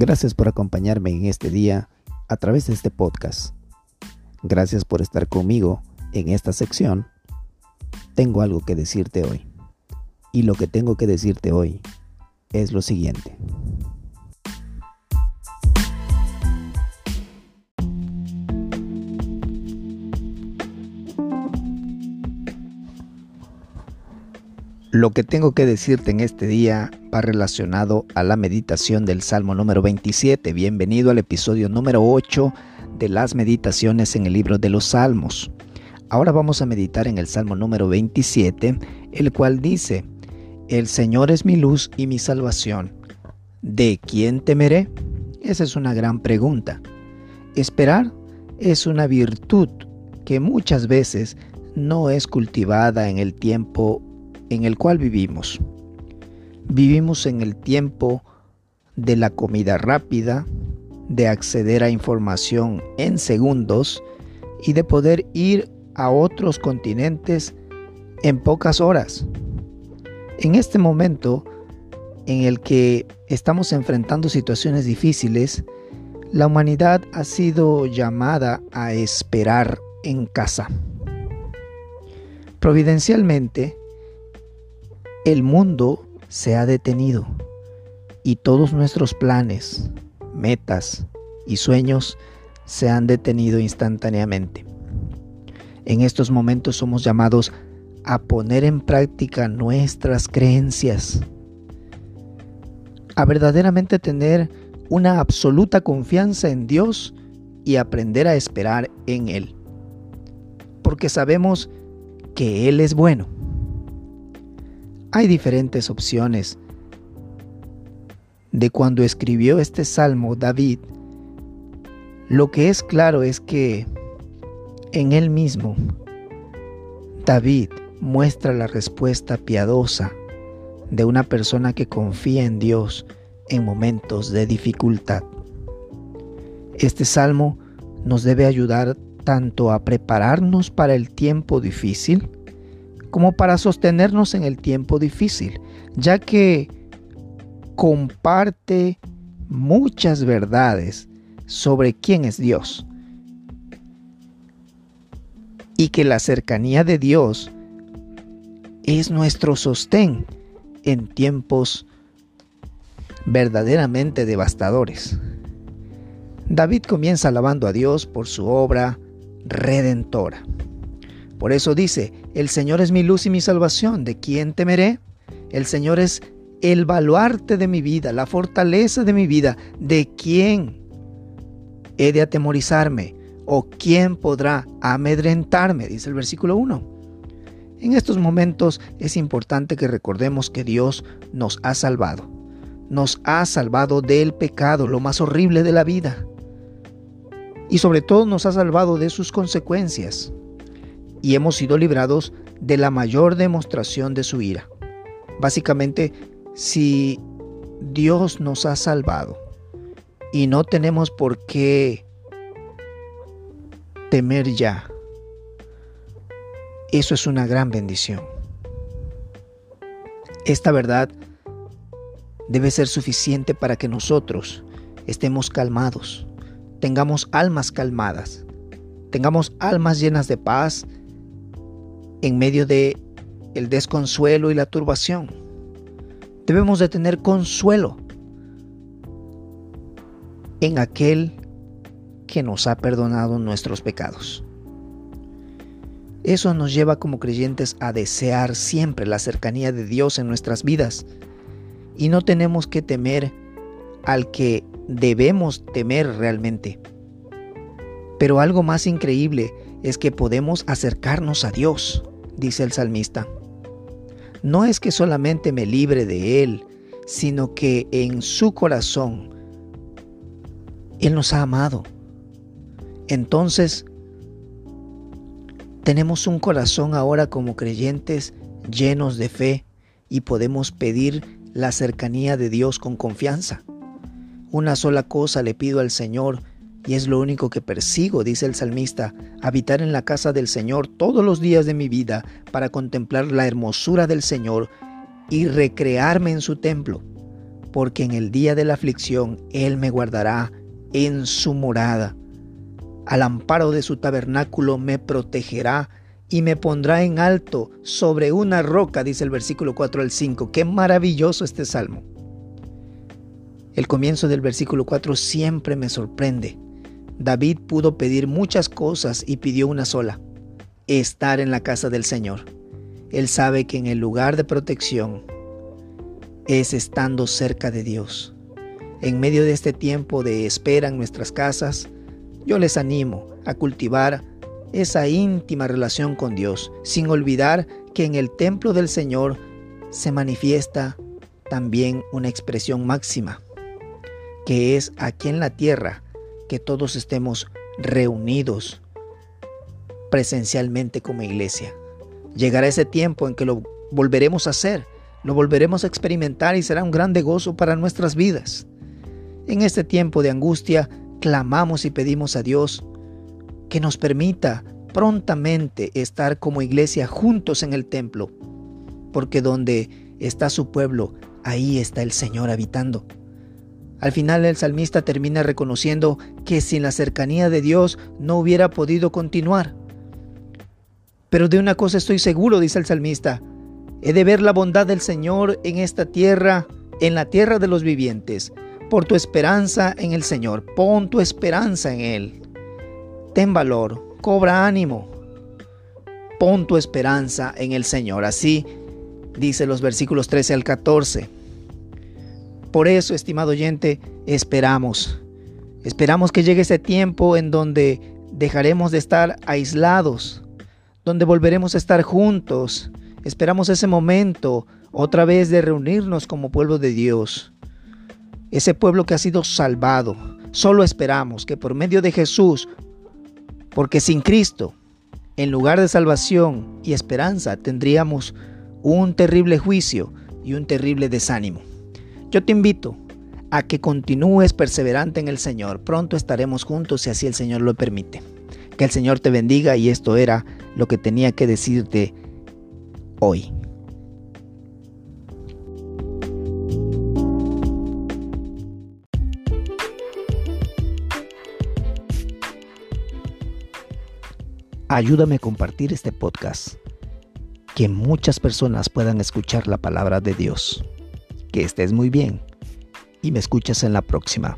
Gracias por acompañarme en este día a través de este podcast. Gracias por estar conmigo en esta sección. Tengo algo que decirte hoy. Y lo que tengo que decirte hoy es lo siguiente. Lo que tengo que decirte en este día va relacionado a la meditación del Salmo número 27. Bienvenido al episodio número 8 de las meditaciones en el libro de los Salmos. Ahora vamos a meditar en el Salmo número 27, el cual dice, El Señor es mi luz y mi salvación. ¿De quién temeré? Esa es una gran pregunta. Esperar es una virtud que muchas veces no es cultivada en el tiempo en el cual vivimos. Vivimos en el tiempo de la comida rápida, de acceder a información en segundos y de poder ir a otros continentes en pocas horas. En este momento en el que estamos enfrentando situaciones difíciles, la humanidad ha sido llamada a esperar en casa. Providencialmente, el mundo se ha detenido y todos nuestros planes, metas y sueños se han detenido instantáneamente. En estos momentos somos llamados a poner en práctica nuestras creencias, a verdaderamente tener una absoluta confianza en Dios y aprender a esperar en Él, porque sabemos que Él es bueno hay diferentes opciones. De cuando escribió este salmo David, lo que es claro es que en él mismo David muestra la respuesta piadosa de una persona que confía en Dios en momentos de dificultad. Este salmo nos debe ayudar tanto a prepararnos para el tiempo difícil, como para sostenernos en el tiempo difícil, ya que comparte muchas verdades sobre quién es Dios. Y que la cercanía de Dios es nuestro sostén en tiempos verdaderamente devastadores. David comienza alabando a Dios por su obra redentora. Por eso dice, el Señor es mi luz y mi salvación, ¿de quién temeré? El Señor es el baluarte de mi vida, la fortaleza de mi vida, ¿de quién he de atemorizarme? ¿O quién podrá amedrentarme? Dice el versículo 1. En estos momentos es importante que recordemos que Dios nos ha salvado. Nos ha salvado del pecado, lo más horrible de la vida. Y sobre todo nos ha salvado de sus consecuencias y hemos sido librados de la mayor demostración de su ira. Básicamente, si Dios nos ha salvado y no tenemos por qué temer ya, eso es una gran bendición. Esta verdad debe ser suficiente para que nosotros estemos calmados, tengamos almas calmadas, tengamos almas llenas de paz en medio de el desconsuelo y la turbación. Debemos de tener consuelo en aquel que nos ha perdonado nuestros pecados. Eso nos lleva como creyentes a desear siempre la cercanía de Dios en nuestras vidas y no tenemos que temer al que debemos temer realmente. Pero algo más increíble es que podemos acercarnos a Dios dice el salmista. No es que solamente me libre de Él, sino que en su corazón Él nos ha amado. Entonces, tenemos un corazón ahora como creyentes llenos de fe y podemos pedir la cercanía de Dios con confianza. Una sola cosa le pido al Señor y es lo único que persigo, dice el salmista, habitar en la casa del Señor todos los días de mi vida para contemplar la hermosura del Señor y recrearme en su templo. porque en el día de la aflicción Él me guardará en su morada. Al amparo de su tabernáculo me protegerá y me pondrá en alto sobre una roca, dice el versículo 4 al 5. Qué maravilloso este salmo. El comienzo del versículo 4 siempre me sorprende. David pudo pedir muchas cosas y pidió una sola, estar en la casa del Señor. Él sabe que en el lugar de protección es estando cerca de Dios. En medio de este tiempo de espera en nuestras casas, yo les animo a cultivar esa íntima relación con Dios, sin olvidar que en el templo del Señor se manifiesta también una expresión máxima, que es aquí en la tierra que todos estemos reunidos presencialmente como iglesia. Llegará ese tiempo en que lo volveremos a hacer, lo volveremos a experimentar y será un grande gozo para nuestras vidas. En este tiempo de angustia, clamamos y pedimos a Dios que nos permita prontamente estar como iglesia juntos en el templo, porque donde está su pueblo, ahí está el Señor habitando. Al final el salmista termina reconociendo que sin la cercanía de Dios no hubiera podido continuar. Pero de una cosa estoy seguro, dice el salmista, he de ver la bondad del Señor en esta tierra, en la tierra de los vivientes, por tu esperanza en el Señor, pon tu esperanza en Él. Ten valor, cobra ánimo, pon tu esperanza en el Señor. Así dice los versículos 13 al 14. Por eso, estimado oyente, esperamos. Esperamos que llegue ese tiempo en donde dejaremos de estar aislados, donde volveremos a estar juntos. Esperamos ese momento otra vez de reunirnos como pueblo de Dios. Ese pueblo que ha sido salvado. Solo esperamos que por medio de Jesús porque sin Cristo, en lugar de salvación y esperanza, tendríamos un terrible juicio y un terrible desánimo. Yo te invito a que continúes perseverante en el Señor. Pronto estaremos juntos si así el Señor lo permite. Que el Señor te bendiga y esto era lo que tenía que decirte hoy. Ayúdame a compartir este podcast, que muchas personas puedan escuchar la palabra de Dios. Que estés muy bien y me escuchas en la próxima.